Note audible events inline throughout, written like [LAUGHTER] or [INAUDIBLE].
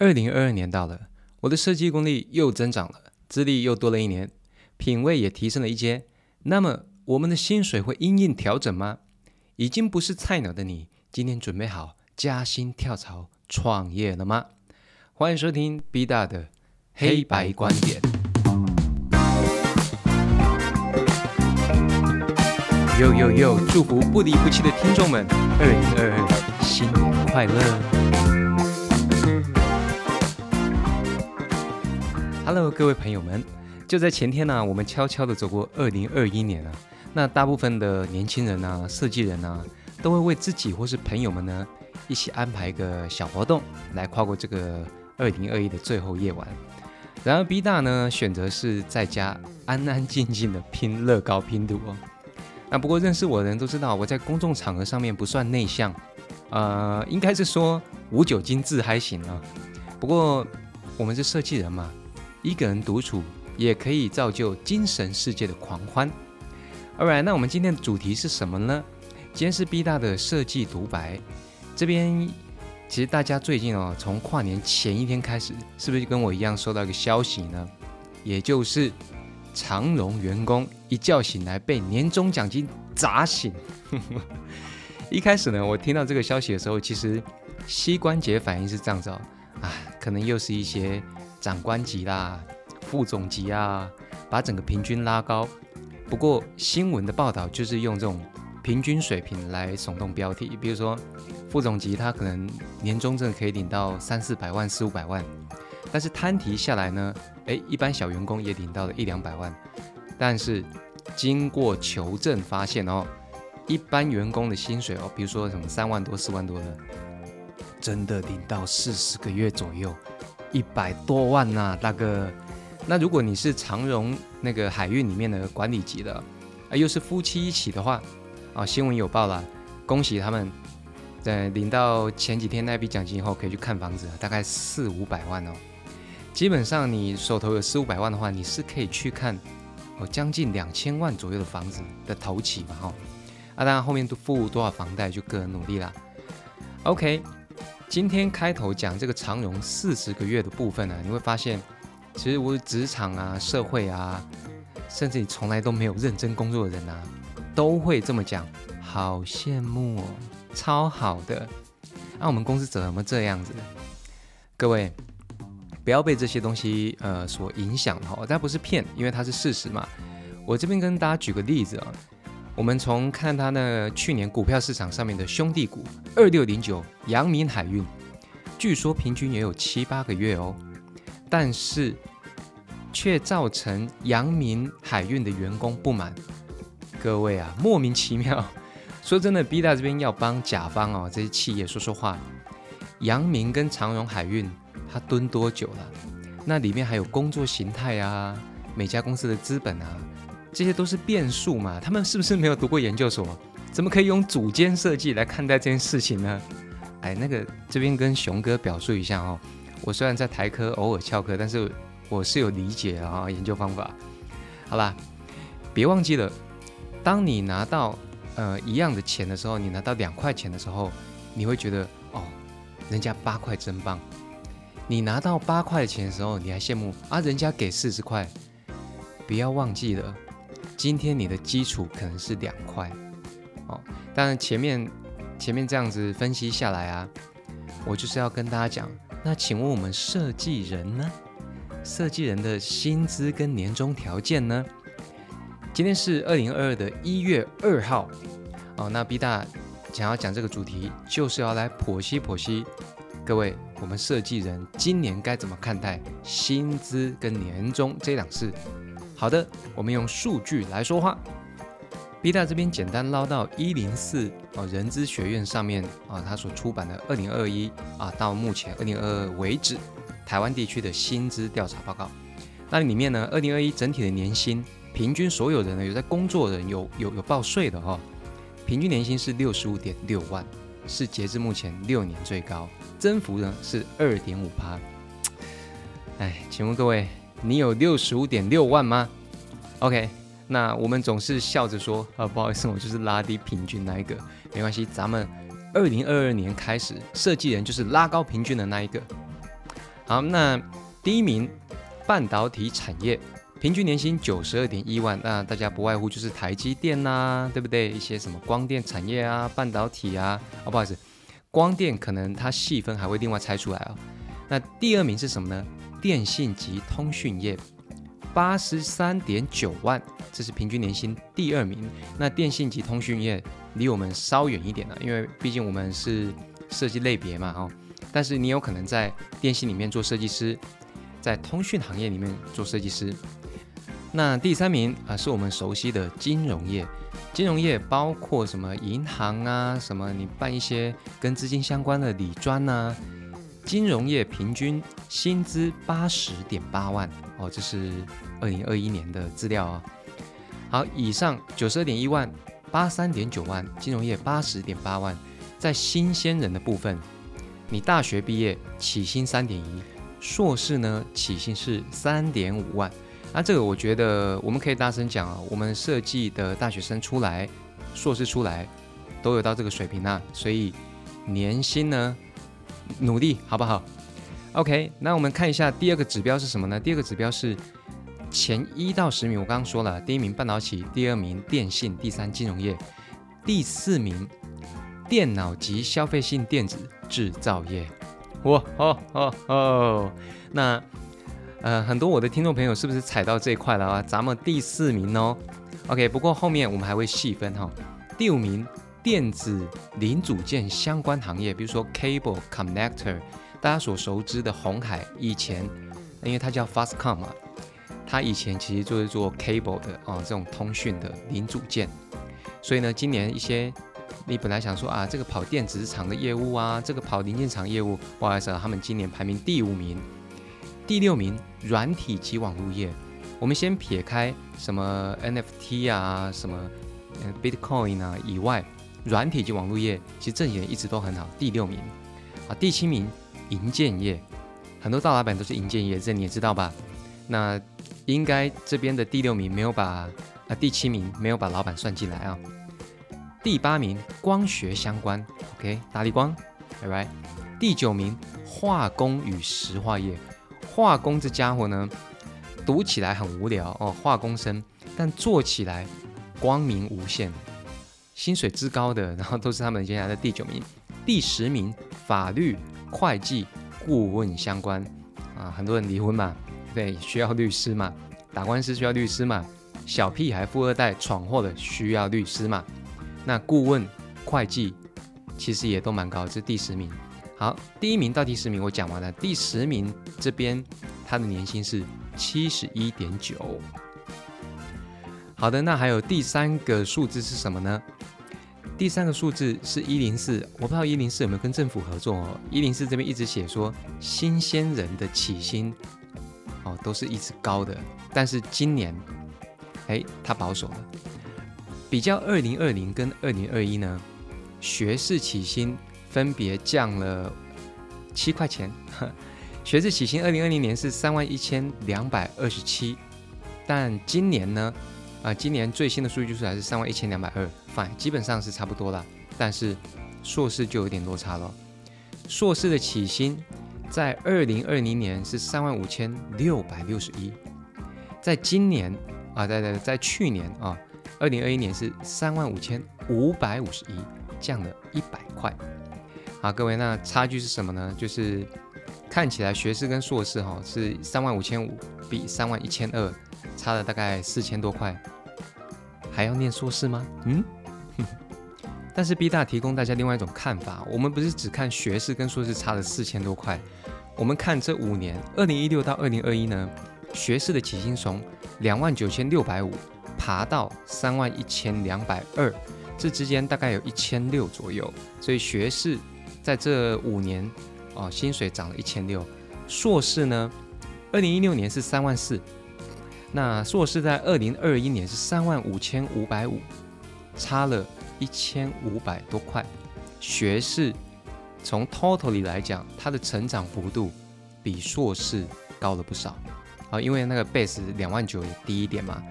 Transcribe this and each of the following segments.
二零二二年到了，我的设计功力又增长了，资历又多了一年，品味也提升了一阶。那么，我们的薪水会因应调整吗？已经不是菜鸟的你，今天准备好加薪跳槽创业了吗？欢迎收听 B 大的黑白观点。呦呦呦！祝福不离不弃的听众们，二零二二新年快乐！Hello，各位朋友们，就在前天呢，我们悄悄的走过二零二一年啊。那大部分的年轻人啊，设计人啊，都会为自己或是朋友们呢，一起安排一个小活动，来跨过这个二零二一的最后夜晚。然而 B 大呢，选择是在家安安静静的拼乐高拼图哦。那不过认识我的人都知道，我在公众场合上面不算内向，呃，应该是说无酒精自嗨型啊。不过我们是设计人嘛。一个人独处也可以造就精神世界的狂欢。All right，那我们今天的主题是什么呢？今天是 B 大的设计独白。这边其实大家最近哦，从跨年前一天开始，是不是就跟我一样收到一个消息呢？也就是长荣员工一觉醒来被年终奖金砸醒。[LAUGHS] 一开始呢，我听到这个消息的时候，其实膝关节反应是这样子哦，啊，可能又是一些。长官级啦，副总级啊，把整个平均拉高。不过新闻的报道就是用这种平均水平来耸动标题，比如说副总级他可能年终真的可以领到三四百万、四五百万，但是摊提下来呢，诶，一般小员工也领到了一两百万。但是经过求证发现哦，一般员工的薪水哦，比如说什么三万多、四万多的，真的领到四十个月左右。一百多万呐，大哥。那如果你是长荣那个海运里面的管理级的，啊，又是夫妻一起的话，啊，新闻有报了，恭喜他们，在领到前几天那笔奖金以后，可以去看房子，大概四五百万哦。基本上你手头有四五百万的话，你是可以去看哦，将近两千万左右的房子的头期嘛，哈。啊，当然后面都付多少房贷就个人努力啦。OK。今天开头讲这个长荣四十个月的部分呢，你会发现，其实我职场啊、社会啊，甚至你从来都没有认真工作的人啊，都会这么讲，好羡慕哦，超好的。那我们公司怎么这样子？各位不要被这些东西呃所影响哈，但不是骗，因为它是事实嘛。我这边跟大家举个例子啊。我们从看它呢去年股票市场上面的兄弟股二六零九阳明海运，据说平均也有七八个月哦，但是却造成阳明海运的员工不满。各位啊，莫名其妙。[LAUGHS] 说真的，B 大这边要帮甲方哦这些企业说说话。阳明跟长荣海运，它蹲多久了？那里面还有工作形态啊，每家公司的资本啊。这些都是变数嘛？他们是不是没有读过研究所？怎么可以用组间设计来看待这件事情呢？哎，那个这边跟熊哥表述一下哦，我虽然在台科偶尔翘课，但是我是有理解啊研究方法。好啦，别忘记了，当你拿到呃一样的钱的时候，你拿到两块钱的时候，你会觉得哦，人家八块真棒。你拿到八块钱的时候，你还羡慕啊，人家给四十块。不要忘记了。今天你的基础可能是两块，哦，当然前面前面这样子分析下来啊，我就是要跟大家讲，那请问我们设计人呢？设计人的薪资跟年终条件呢？今天是二零二二的一月二号，哦，那 B 大想要讲这个主题，就是要来剖析剖析各位，我们设计人今年该怎么看待薪资跟年终这两事。好的，我们用数据来说话。B 大这边简单捞到一零四哦，人资学院上面啊，他所出版的二零二一啊，到目前二零二二为止，台湾地区的薪资调查报告。那里面呢，二零二一整体的年薪平均，所有人呢有在工作的人有有有报税的哈，平均年薪是六十五点六万，是截至目前六年最高，增幅呢是二点五趴。哎，请问各位。你有六十五点六万吗？OK，那我们总是笑着说啊，不好意思，我就是拉低平均那一个，没关系，咱们二零二二年开始，设计人就是拉高平均的那一个。好，那第一名半导体产业，平均年薪九十二点一万，那大家不外乎就是台积电呐，对不对？一些什么光电产业啊，半导体啊，哦，不好意思，光电可能它细分还会另外拆出来啊。那第二名是什么呢？电信及通讯业，八十三点九万，这是平均年薪第二名。那电信及通讯业离我们稍远一点了，因为毕竟我们是设计类别嘛，哦。但是你有可能在电信里面做设计师，在通讯行业里面做设计师。那第三名啊，是我们熟悉的金融业。金融业包括什么银行啊，什么你办一些跟资金相关的理专呐。金融业平均薪资八十点八万哦，这是二零二一年的资料啊。好，以上九十二点一万，八三点九万，金融业八十点八万，在新鲜人的部分。你大学毕业起薪三点一，硕士呢起薪是三点五万，那这个我觉得我们可以大声讲啊，我们设计的大学生出来，硕士出来都有到这个水平啊，所以年薪呢努力好不好？OK，那我们看一下第二个指标是什么呢？第二个指标是前一到十名，我刚刚说了，第一名半导体，第二名电信，第三金融业，第四名。电脑及消费性电子制造业，哇哦哦哦，那呃很多我的听众朋友是不是踩到这一块了啊？咱们第四名哦，OK，不过后面我们还会细分哈。第五名电子零组件相关行业，比如说 cable connector，大家所熟知的红海以前，因为它叫 Fastcom 嘛，它以前其实就是做 cable 的啊这种通讯的零组件，所以呢，今年一些。你本来想说啊，这个跑电子厂的业务啊，这个跑零件厂业务，不好意思啊，他们今年排名第五名，第六名软体及网络业。我们先撇开什么 NFT 啊，什么 Bitcoin 啊以外，软体及网络业其实这几年一直都很好，第六名。啊，第七名银建业，很多大老板都是银建业，这你也知道吧？那应该这边的第六名没有把啊，第七名没有把老板算进来啊。第八名光学相关，OK，大力光拜拜。第九名化工与石化业，化工这家伙呢，读起来很无聊哦，化工生，但做起来光明无限，薪水之高的，[LAUGHS] 然后都是他们接下来的第九名。第十名法律会计顾问相关啊，很多人离婚嘛，对，需要律师嘛，打官司需要律师嘛，小屁孩富二代闯祸的需要律师嘛。那顾问、会计其实也都蛮高，这第十名。好，第一名到第十名我讲完了，第十名这边他的年薪是七十一点九。好的，那还有第三个数字是什么呢？第三个数字是一零四，我不知道一零四有没有跟政府合作哦。一零四这边一直写说新鲜人的起薪哦都是一直高的，但是今年哎他保守了。比较二零二零跟二零二一呢，学士起薪分别降了七块钱。[LAUGHS] 学士起薪二零二零年是三万一千两百二十七，但今年呢，啊，今年最新的数据就是还是三万一千两百二，fine，基本上是差不多了。但是硕士就有点落差了。硕士的起薪在二零二零年是三万五千六百六十一，在今年啊，在在在去年啊。二零二一年是三万五千五百五十一，降了一百块。好，各位，那差距是什么呢？就是看起来学士跟硕士哈是三万五千五比三万一千二差了大概四千多块，还要念硕士吗？嗯，[LAUGHS] 但是 B 大提供大家另外一种看法，我们不是只看学士跟硕士差了四千多块，我们看这五年，二零一六到二零二一呢，学士的起薪从两万九千六百五。爬到三万一千两百二，这之间大概有一千六左右，所以学士在这五年哦，薪水涨了一千六。硕士呢，二零一六年是三万四，那硕士在二零二一年是三万五千五百五，差了一千五百多块。学士从 total 里来讲，它的成长幅度比硕士高了不少啊，因为那个 base 两万九也低一点嘛。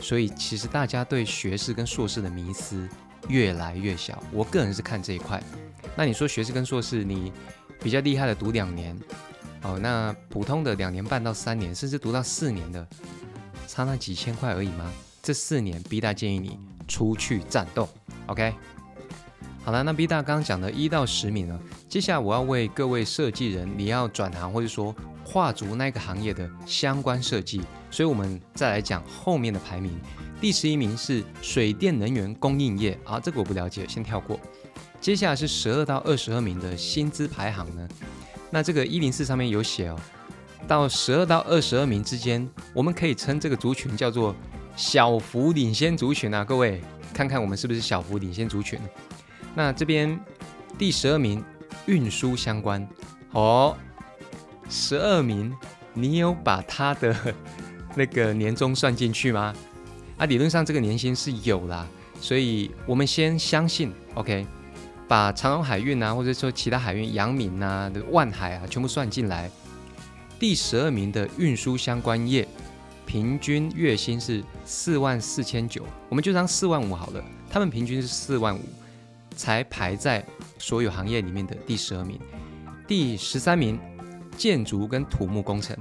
所以其实大家对学士跟硕士的迷思越来越小，我个人是看这一块。那你说学士跟硕士，你比较厉害的读两年，哦，那普通的两年半到三年，甚至读到四年的，差那几千块而已吗？这四年，B 大建议你出去战斗，OK？好了，那 B 大刚刚讲的一到十名呢，接下来我要为各位设计人，你要转行或者说跨足那个行业的相关设计，所以我们再来讲后面的排名。第十一名是水电能源供应业，啊，这个我不了解，先跳过。接下来是十二到二十二名的薪资排行呢，那这个一零四上面有写哦，到十二到二十二名之间，我们可以称这个族群叫做小幅领先族群啊，各位看看我们是不是小幅领先族群？那这边第十二名运输相关哦，十二名，你有把他的 [LAUGHS] 那个年终算进去吗？啊，理论上这个年薪是有啦，所以我们先相信，OK，把长荣海运啊，或者说其他海运、阳明啊、万海啊，全部算进来。第十二名的运输相关业，平均月薪是四万四千九，我们就当四万五好了。他们平均是四万五，才排在所有行业里面的第十二名。第十三名，建筑跟土木工程，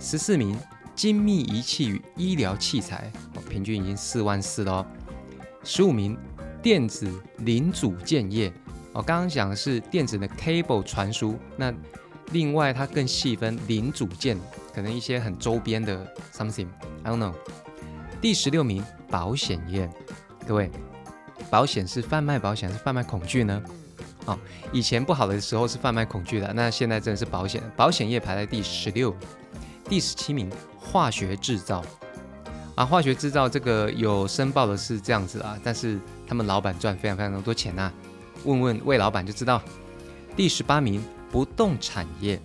十四名。精密仪器与医疗器材，平均已经四万四了。十五名电子零组件业，我，刚刚讲的是电子的 cable 传输，那另外它更细分零组件，可能一些很周边的 something，I don't know。第十六名保险业，各位，保险是贩卖保险还是贩卖恐惧呢？哦，以前不好的时候是贩卖恐惧的，那现在真的是保险，保险业排在第十六。第十七名，化学制造啊，化学制造这个有申报的是这样子啊，但是他们老板赚非常非常多钱呐，问问魏老板就知道。第十八名，不动产业，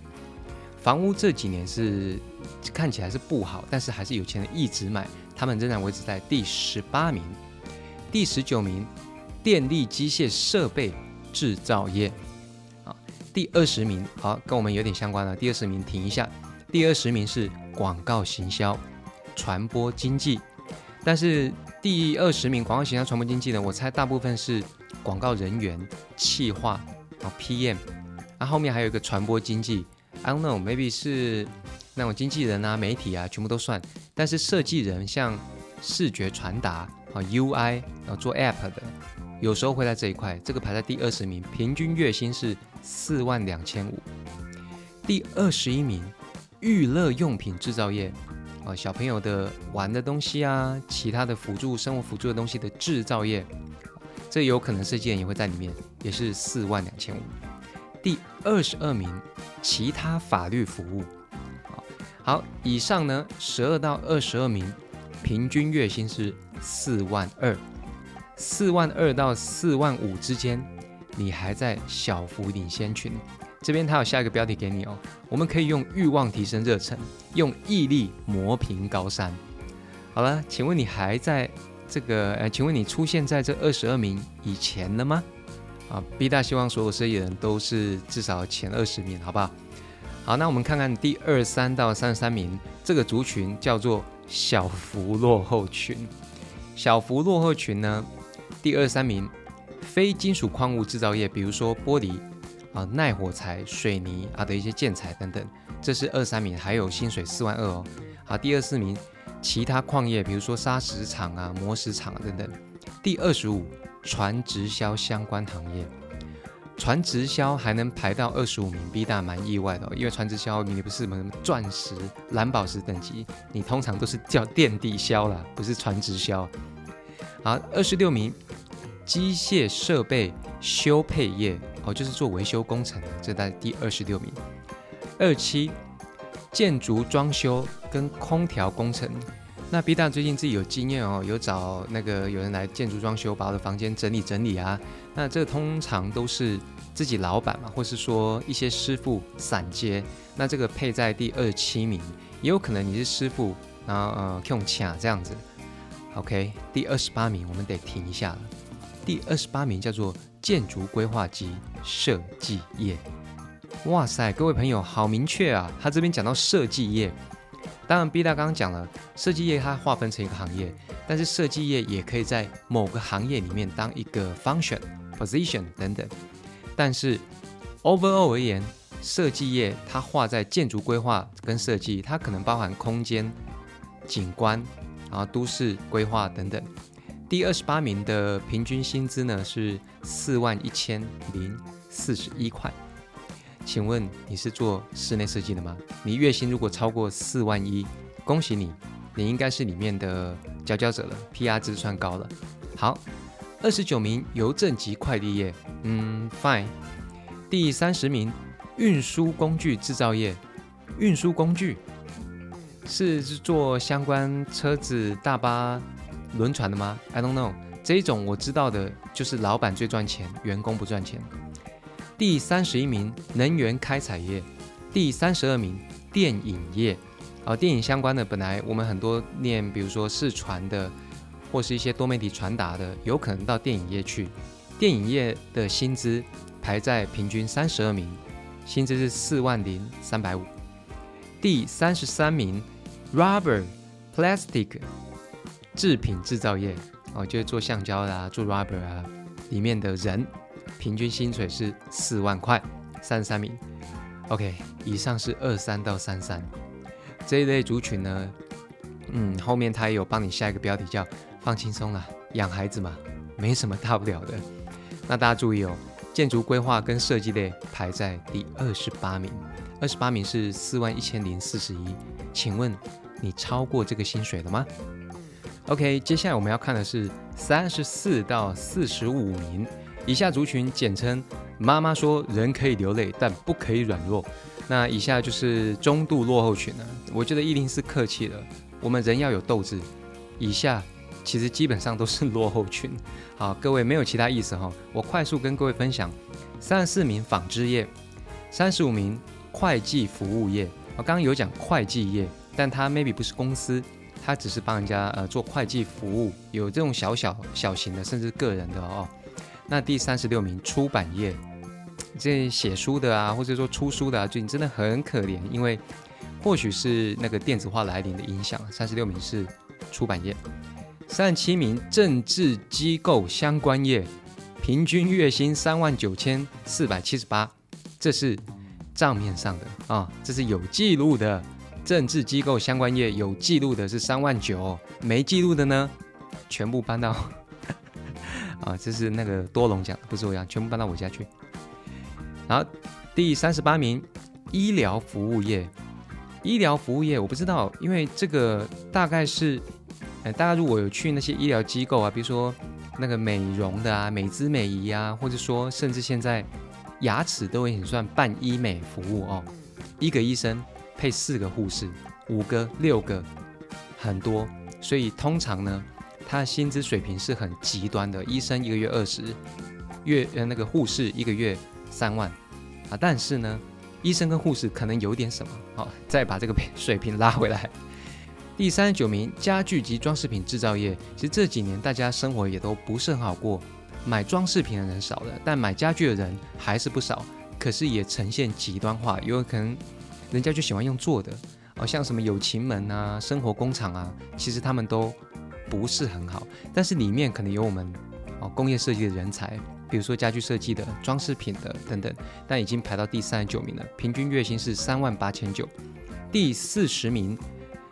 房屋这几年是看起来是不好，但是还是有钱人一直买，他们仍然维持在第十八名。第十九名，电力机械设备制造业啊，第二十名，好，跟我们有点相关了，第二十名停一下。第二十名是广告行销、传播经济，但是第二十名广告行销、传播经济呢？我猜大部分是广告人员、企划啊 PM，那后面还有一个传播经济，I don't know，maybe 是那种经纪人啊、媒体啊，全部都算。但是设计人像视觉传达啊 UI，然后做 App 的，有时候会在这一块，这个排在第二十名，平均月薪是四万两千五。第二十一名。娱乐用品制造业，啊，小朋友的玩的东西啊，其他的辅助生活辅助的东西的制造业，这有可能设计人也会在里面，也是四万两千五。第二十二名，其他法律服务，好，以上呢，十二到二十二名，平均月薪是四万二，四万二到四万五之间，你还在小幅领先群。这边他有下一个标题给你哦，我们可以用欲望提升热忱，用毅力磨平高山。好了，请问你还在这个？呃，请问你出现在这二十二名以前了吗？啊，B 大希望所有设计人都是至少前二十名，好不好？好，那我们看看第二三到三十三名这个族群叫做小幅落后群。小幅落后群呢，第二三名非金属矿物制造业，比如说玻璃。啊，耐火材、水泥啊的一些建材等等，这是二三名，还有薪水四万二哦。好，第二四名，其他矿业，比如说砂石厂啊、磨石厂等等。第二十五，船直销相关行业，船直销还能排到二十五名，B 大蛮意外的哦，因为船直销你不是什么钻石、蓝宝石等级，你通常都是叫垫底销啦，不是船直销。好，二十六名，机械设备修配业。哦，就是做维修工程的，这在第二十六名。二七，建筑装修跟空调工程。那 B 大最近自己有经验哦，有找那个有人来建筑装修，把我的房间整理整理啊。那这通常都是自己老板嘛，或是说一些师傅散接。那这个配在第二十七名，也有可能你是师傅，然后呃用卡这样子。OK，第二十八名我们得停一下了。第二十八名叫做。建筑规划及设计业，哇塞，各位朋友好明确啊！他这边讲到设计业，当然 B 大刚刚讲了，设计业它划分成一个行业，但是设计业也可以在某个行业里面当一个 function、position 等等。但是 overall 而言，设计业，它划在建筑规划跟设计，它可能包含空间、景观，然后都市规划等等。第二十八名的平均薪资呢是四万一千零四十一块。请问你是做室内设计的吗？你月薪如果超过四万一，恭喜你，你应该是里面的佼佼者了，PR 值算高了。好，二十九名邮政及快递业，嗯，fine。第三十名运输工具制造业，运输工具是做相关车子、大巴。轮船的吗？I don't know。这一种我知道的就是老板最赚钱，员工不赚钱。第三十一名能源开采业，第三十二名电影业。啊，电影相关的本来我们很多念，比如说视传的，或是一些多媒体传达的，有可能到电影业去。电影业的薪资排在平均三十二名，薪资是四万零三百五。第三十三名 rubber plastic。制品制造业哦，就是做橡胶的啊、做 rubber 啊，里面的人平均薪水是四万块，三十三名。OK，以上是二三到三三这一类族群呢，嗯，后面他也有帮你下一个标题叫“放轻松了，养孩子嘛，没什么大不了的”。那大家注意哦，建筑规划跟设计类排在第二十八名，二十八名是四万一千零四十一。请问你超过这个薪水了吗？OK，接下来我们要看的是三十四到四十五名以下族群，简称妈妈说人可以流泪，但不可以软弱。那以下就是中度落后群了。我觉得一定是客气了，我们人要有斗志。以下其实基本上都是落后群。好，各位没有其他意思哈，我快速跟各位分享：三十四名纺织业，三十五名会计服务业。我刚刚有讲会计业，但它 maybe 不是公司。他只是帮人家呃做会计服务，有这种小小小型的，甚至个人的哦。那第三十六名出版业，这写书的啊，或者说出书的啊，最近真的很可怜，因为或许是那个电子化来临的影响。三十六名是出版业，三十七名政治机构相关业，平均月薪三万九千四百七十八，这是账面上的啊，这是有记录的。政治机构相关业有记录的是三万九，没记录的呢，全部搬到啊，这是那个多隆讲，不是我讲，全部搬到我家去。然后第三十八名，医疗服务业，医疗服务业我不知道，因为这个大概是，呃，大家如果有去那些医疗机构啊，比如说那个美容的啊，美姿美仪啊，或者说甚至现在牙齿都已经算半医美服务哦，一个医生。配四个护士，五个、六个，很多，所以通常呢，他的薪资水平是很极端的。医生一个月二十，月呃那个护士一个月三万啊。但是呢，医生跟护士可能有点什么，好，再把这个水平拉回来。第三十九名，家具及装饰品制造业。其实这几年大家生活也都不是很好过，买装饰品的人少了，但买家具的人还是不少。可是也呈现极端化，有可能。人家就喜欢用做的，哦，像什么友情门啊、生活工厂啊，其实他们都不是很好，但是里面可能有我们哦工业设计的人才，比如说家具设计的、装饰品的等等，但已经排到第三十九名了，平均月薪是三万八千九。第四十名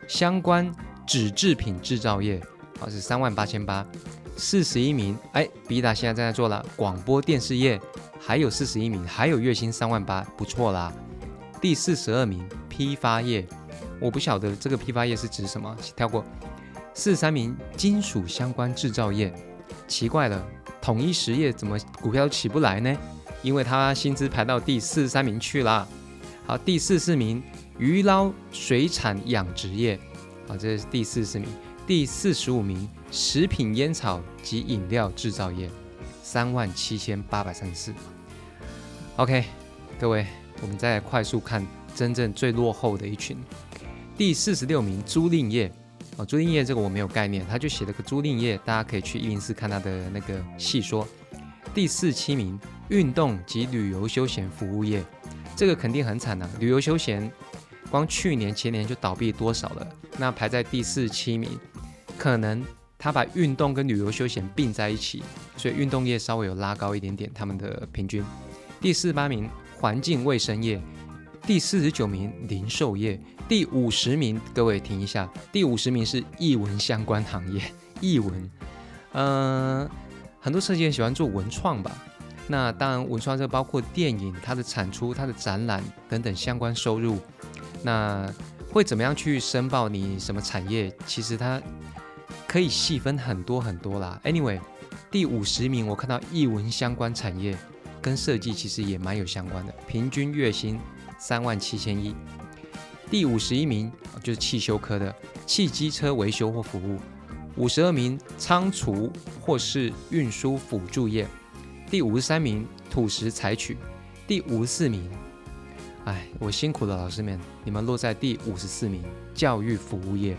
相关纸制品制造业啊是三万八千八，四十一名哎，比达现在正在做了广播电视业，还有四十一名，还有月薪三万八，不错啦。第四十二名批发业，我不晓得这个批发业是指什么，跳过。四十三名金属相关制造业，奇怪了，统一实业怎么股票起不来呢？因为它薪资排到第四十三名去了。好，第四十名鱼捞水产养殖业，好，这是第四十名。第四十五名食品烟草及饮料制造业，三万七千八百三十四。OK，各位。我们再快速看真正最落后的一群，第四十六名租赁业哦，租赁业这个我没有概念，他就写了个租赁业，大家可以去一零四看他的那个细说。第四七名运动及旅游休闲服务业，这个肯定很惨呐，旅游休闲光去年前年就倒闭多少了？那排在第四七名，可能他把运动跟旅游休闲并在一起，所以运动业稍微有拉高一点点他们的平均。第四八名。环境卫生业第四十九名零售业，第五十名，各位停一下，第五十名是译文相关行业，译文，嗯，很多设计人喜欢做文创吧？那当然，文创这包括电影、它的产出、它的展览等等相关收入。那会怎么样去申报你什么产业？其实它可以细分很多很多啦。Anyway，第五十名我看到译文相关产业跟设计其实也蛮有相关的，平均月薪。三万七千一，第五十一名就是汽修科的汽机车维修或服务，五十二名仓储或是运输辅助业，第五十三名土石采取，第五十四名，哎，我辛苦了，老师们，你们落在第五十四名教育服务业，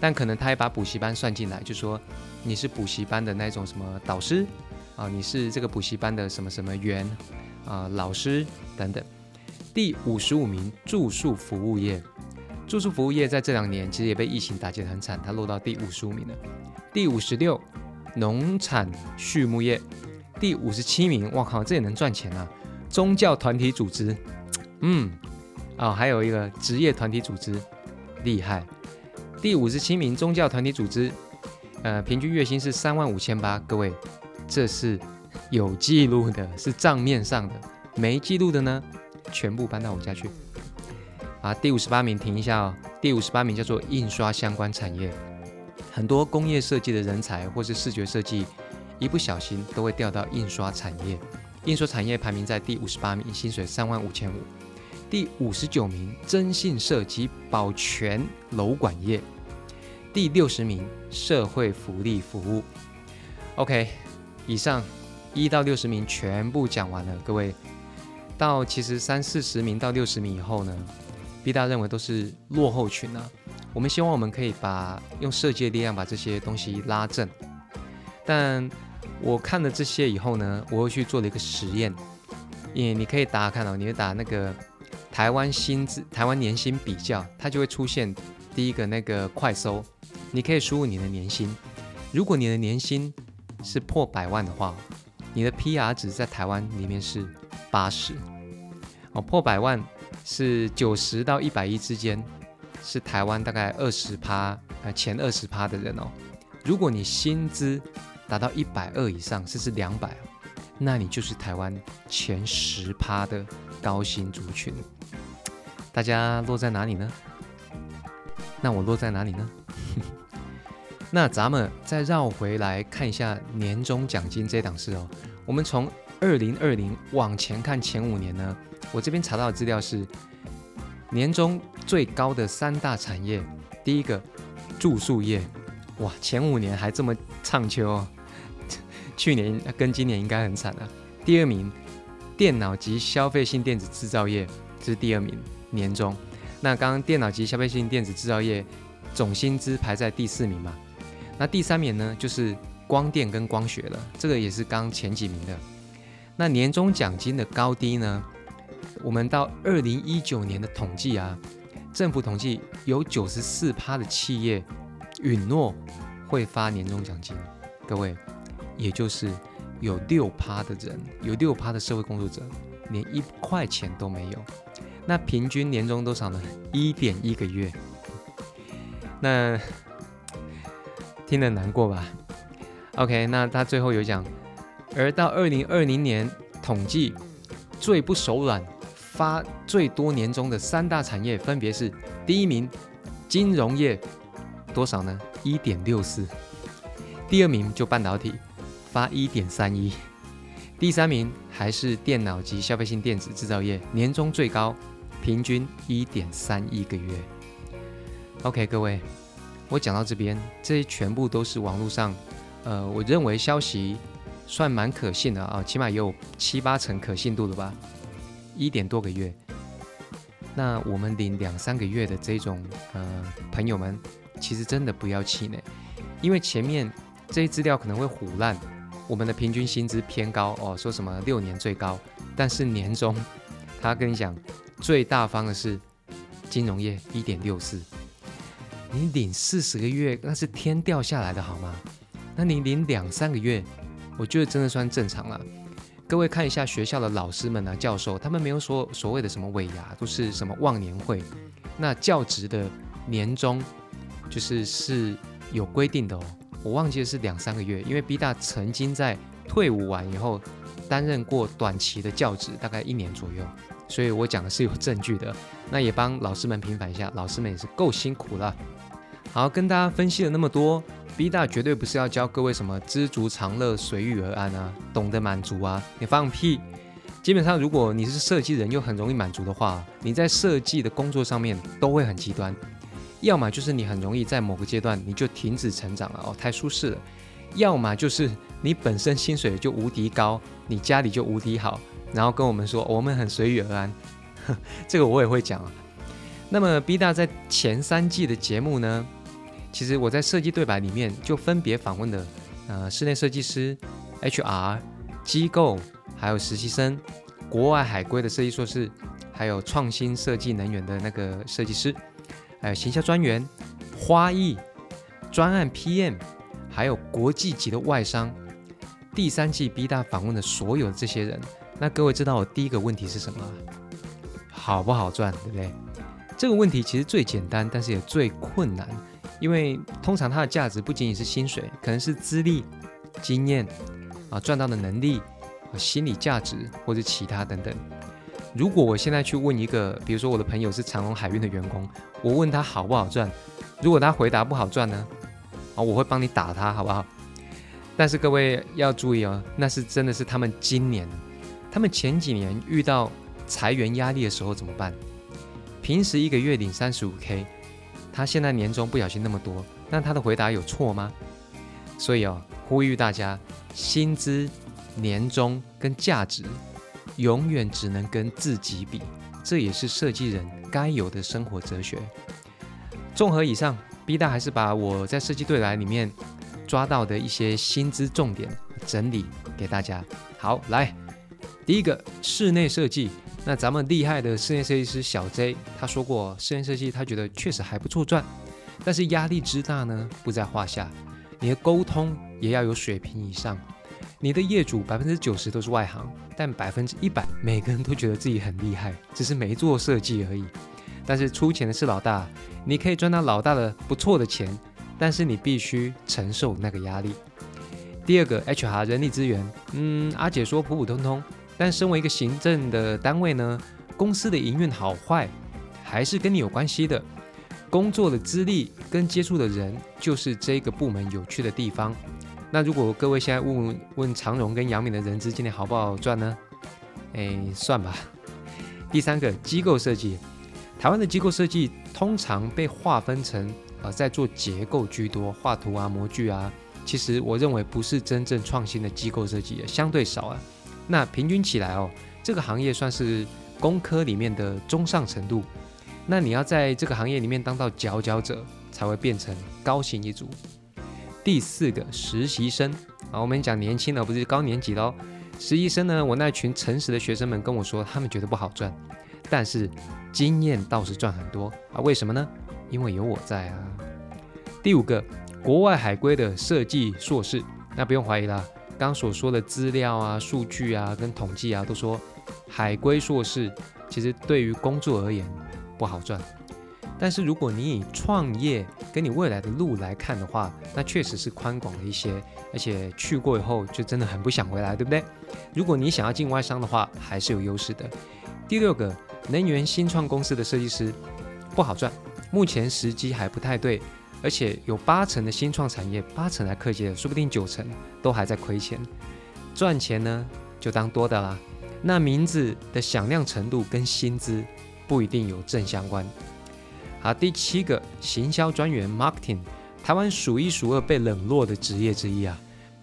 但可能他也把补习班算进来，就说你是补习班的那种什么导师啊，你是这个补习班的什么什么员啊，老师等等。第五十五名住宿服务业，住宿服务业在这两年其实也被疫情打击得很惨，它落到第五十五名了。第五十六，农产畜牧业。第五十七名，哇靠，这也能赚钱啊！宗教团体组织，嗯，哦，还有一个职业团体组织，厉害。第五十七名宗教团体组织，呃，平均月薪是三万五千八，各位，这是有记录的，是账面上的，没记录的呢？全部搬到我家去啊！第五十八名停一下哦。第五十八名叫做印刷相关产业，很多工业设计的人才或是视觉设计，一不小心都会掉到印刷产业。印刷产业排名在第五十八名，薪水三万五千五。第五十九名征信社及保全楼管业。第六十名社会福利服务。OK，以上一到六十名全部讲完了，各位。到其实三四十名到六十名以后呢，B 大认为都是落后群啊。我们希望我们可以把用设计的力量把这些东西拉正。但我看了这些以后呢，我又去做了一个实验。你你可以打看到，你会打那个台湾薪资、台湾年薪比较，它就会出现第一个那个快搜。你可以输入你的年薪，如果你的年薪是破百万的话，你的 PR 值在台湾里面是。八十哦，破百万是九十到一百一之间，是台湾大概二十趴呃前二十趴的人哦。如果你薪资达到一百二以上，甚至两百，那你就是台湾前十趴的高薪族群。大家落在哪里呢？那我落在哪里呢？[LAUGHS] 那咱们再绕回来看一下年终奖金这档事哦。我们从二零二零往前看前五年呢，我这边查到的资料是年终最高的三大产业，第一个住宿业，哇，前五年还这么畅秋哦，[LAUGHS] 去年跟今年应该很惨啊。第二名电脑及消费性电子制造业，这是第二名年终。那刚刚电脑及消费性电子制造业总薪资排在第四名嘛？那第三名呢就是光电跟光学了，这个也是刚前几名的。那年终奖金的高低呢？我们到二零一九年的统计啊，政府统计有九十四趴的企业允诺会发年终奖金，各位，也就是有六趴的人，有六趴的社会工作者连一块钱都没有。那平均年终多少呢？一点一个月。那听得难过吧？OK，那他最后有讲。而到二零二零年统计，最不手软、发最多年终的三大产业分别是：第一名，金融业，多少呢？一点六四；第二名就半导体，发一点三一；第三名还是电脑及消费性电子制造业，年终最高，平均一点三一个月。OK，各位，我讲到这边，这些全部都是网络上，呃，我认为消息。算蛮可信的啊，起码也有七八成可信度了吧？一点多个月，那我们领两三个月的这种呃朋友们，其实真的不要气馁，因为前面这些资料可能会唬烂，我们的平均薪资偏高哦，说什么六年最高，但是年终他跟你讲最大方的是金融业一点六四，你领四十个月那是天掉下来的好吗？那你领两三个月？我觉得真的算正常了。各位看一下学校的老师们啊，教授，他们没有说所谓的什么尾牙，都是什么忘年会。那教职的年终就是是有规定的哦，我忘记了是两三个月，因为 B 大曾经在退伍完以后担任过短期的教职，大概一年左右，所以我讲的是有证据的。那也帮老师们平反一下，老师们也是够辛苦了。好，跟大家分析了那么多。B 大绝对不是要教各位什么知足常乐、随遇而安啊，懂得满足啊，你放屁！基本上，如果你是设计人又很容易满足的话，你在设计的工作上面都会很极端。要么就是你很容易在某个阶段你就停止成长了哦，太舒适了；要么就是你本身薪水就无敌高，你家里就无敌好，然后跟我们说我们很随遇而安。[LAUGHS] 这个我也会讲啊。那么 B 大在前三季的节目呢？其实我在设计对白里面就分别访问了，呃，室内设计师、HR、机构，还有实习生、国外海归的设计硕士，还有创新设计能源的那个设计师，还有行销专员、花艺、专案 PM，还有国际级的外商。第三季 B 大访问的所有这些人，那各位知道我第一个问题是什么？好不好赚，对不对？这个问题其实最简单，但是也最困难。因为通常它的价值不仅仅是薪水，可能是资历、经验啊，赚到的能力啊，心理价值或者其他等等。如果我现在去问一个，比如说我的朋友是长荣海运的员工，我问他好不好赚，如果他回答不好赚呢，啊，我会帮你打他，好不好？但是各位要注意哦，那是真的是他们今年，他们前几年遇到裁员压力的时候怎么办？平时一个月领三十五 K。他现在年终不小心那么多，那他的回答有错吗？所以哦，呼吁大家，薪资、年终跟价值，永远只能跟自己比，这也是设计人该有的生活哲学。综合以上，B 大还是把我在设计对来里面抓到的一些薪资重点整理给大家。好，来，第一个室内设计。那咱们厉害的室内设计师小 J 他说过，室内设计他觉得确实还不错赚，但是压力之大呢不在话下。你的沟通也要有水平以上。你的业主百分之九十都是外行，但百分之一百每个人都觉得自己很厉害，只是没做设计而已。但是出钱的是老大，你可以赚到老大的不错的钱，但是你必须承受那个压力。第二个 HR 人力资源，嗯，阿姐说普普通通。但身为一个行政的单位呢，公司的营运好坏还是跟你有关系的。工作的资历跟接触的人，就是这个部门有趣的地方。那如果各位现在问问长荣跟杨敏的人资今年好不好赚呢？哎，算吧。第三个机构设计，台湾的机构设计通常被划分成呃在做结构居多，画图啊、模具啊。其实我认为不是真正创新的机构设计，相对少啊。那平均起来哦，这个行业算是工科里面的中上程度。那你要在这个行业里面当到佼佼者，才会变成高薪一族。第四个实习生啊，我们讲年轻的不是高年级的哦。实习生呢，我那群诚实的学生们跟我说，他们觉得不好赚，但是经验倒是赚很多啊。为什么呢？因为有我在啊。第五个国外海归的设计硕士，那不用怀疑啦。刚所说的资料啊、数据啊、跟统计啊，都说海归硕士其实对于工作而言不好赚。但是如果你以创业跟你未来的路来看的话，那确实是宽广了一些，而且去过以后就真的很不想回来，对不对？如果你想要进外商的话，还是有优势的。第六个，能源新创公司的设计师不好赚，目前时机还不太对。而且有八成的新创产业，八成来科技的，说不定九成都还在亏钱。赚钱呢，就当多的啦。那名字的响亮程度跟薪资不一定有正相关。好，第七个行销专员 （marketing），台湾数一数二被冷落的职业之一啊。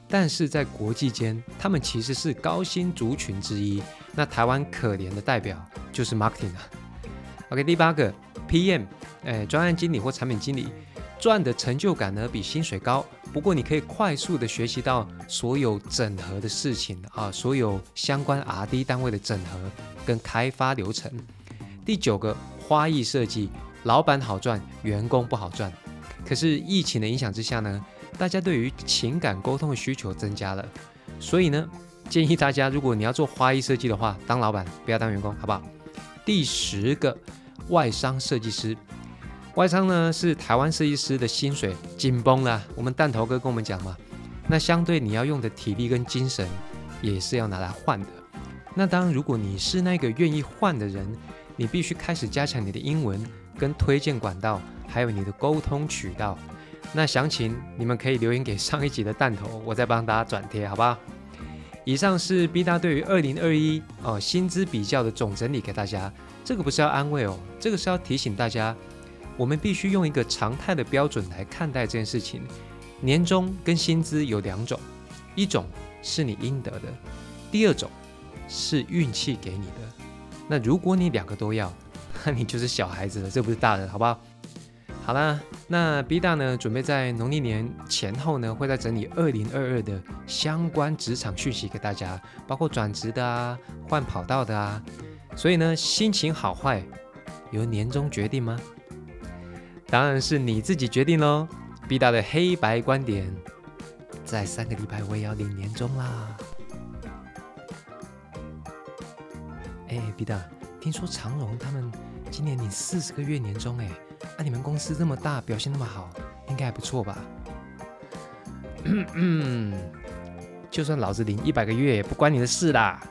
但是在国际间，他们其实是高薪族群之一。那台湾可怜的代表就是 marketing 啊。OK，第八个 PM，哎，专案经理或产品经理。赚的成就感呢比薪水高，不过你可以快速的学习到所有整合的事情啊，所有相关 R&D 单位的整合跟开发流程。第九个花艺设计，老板好赚，员工不好赚。可是疫情的影响之下呢，大家对于情感沟通的需求增加了，所以呢，建议大家，如果你要做花艺设计的话，当老板不要当员工，好不好？第十个，外商设计师。外商呢是台湾设计师的薪水紧绷了。我们弹头哥跟我们讲嘛，那相对你要用的体力跟精神也是要拿来换的。那当如果你是那个愿意换的人，你必须开始加强你的英文跟推荐管道，还有你的沟通渠道。那详情你们可以留言给上一集的弹头，我再帮大家转贴，好不好？以上是 B 大对于二零二一哦薪资比较的总整理给大家。这个不是要安慰哦，这个是要提醒大家。我们必须用一个常态的标准来看待这件事情。年终跟薪资有两种，一种是你应得的，第二种是运气给你的。那如果你两个都要，[LAUGHS] 那你就是小孩子了，这不是大人，好不好？好啦，那 B 大呢，准备在农历年前后呢，会在整理二零二二的相关职场讯息给大家，包括转职的啊，换跑道的啊。所以呢，心情好坏由年终决定吗？当然是你自己决定喽。B 大的黑白观点，在三个礼拜我也要领年终啦。哎，B 大，听说长荣他们今年领四十个月年终，哎，那你们公司这么大，表现那么好，应该还不错吧？嗯嗯，就算老子领一百个月，也不关你的事啦。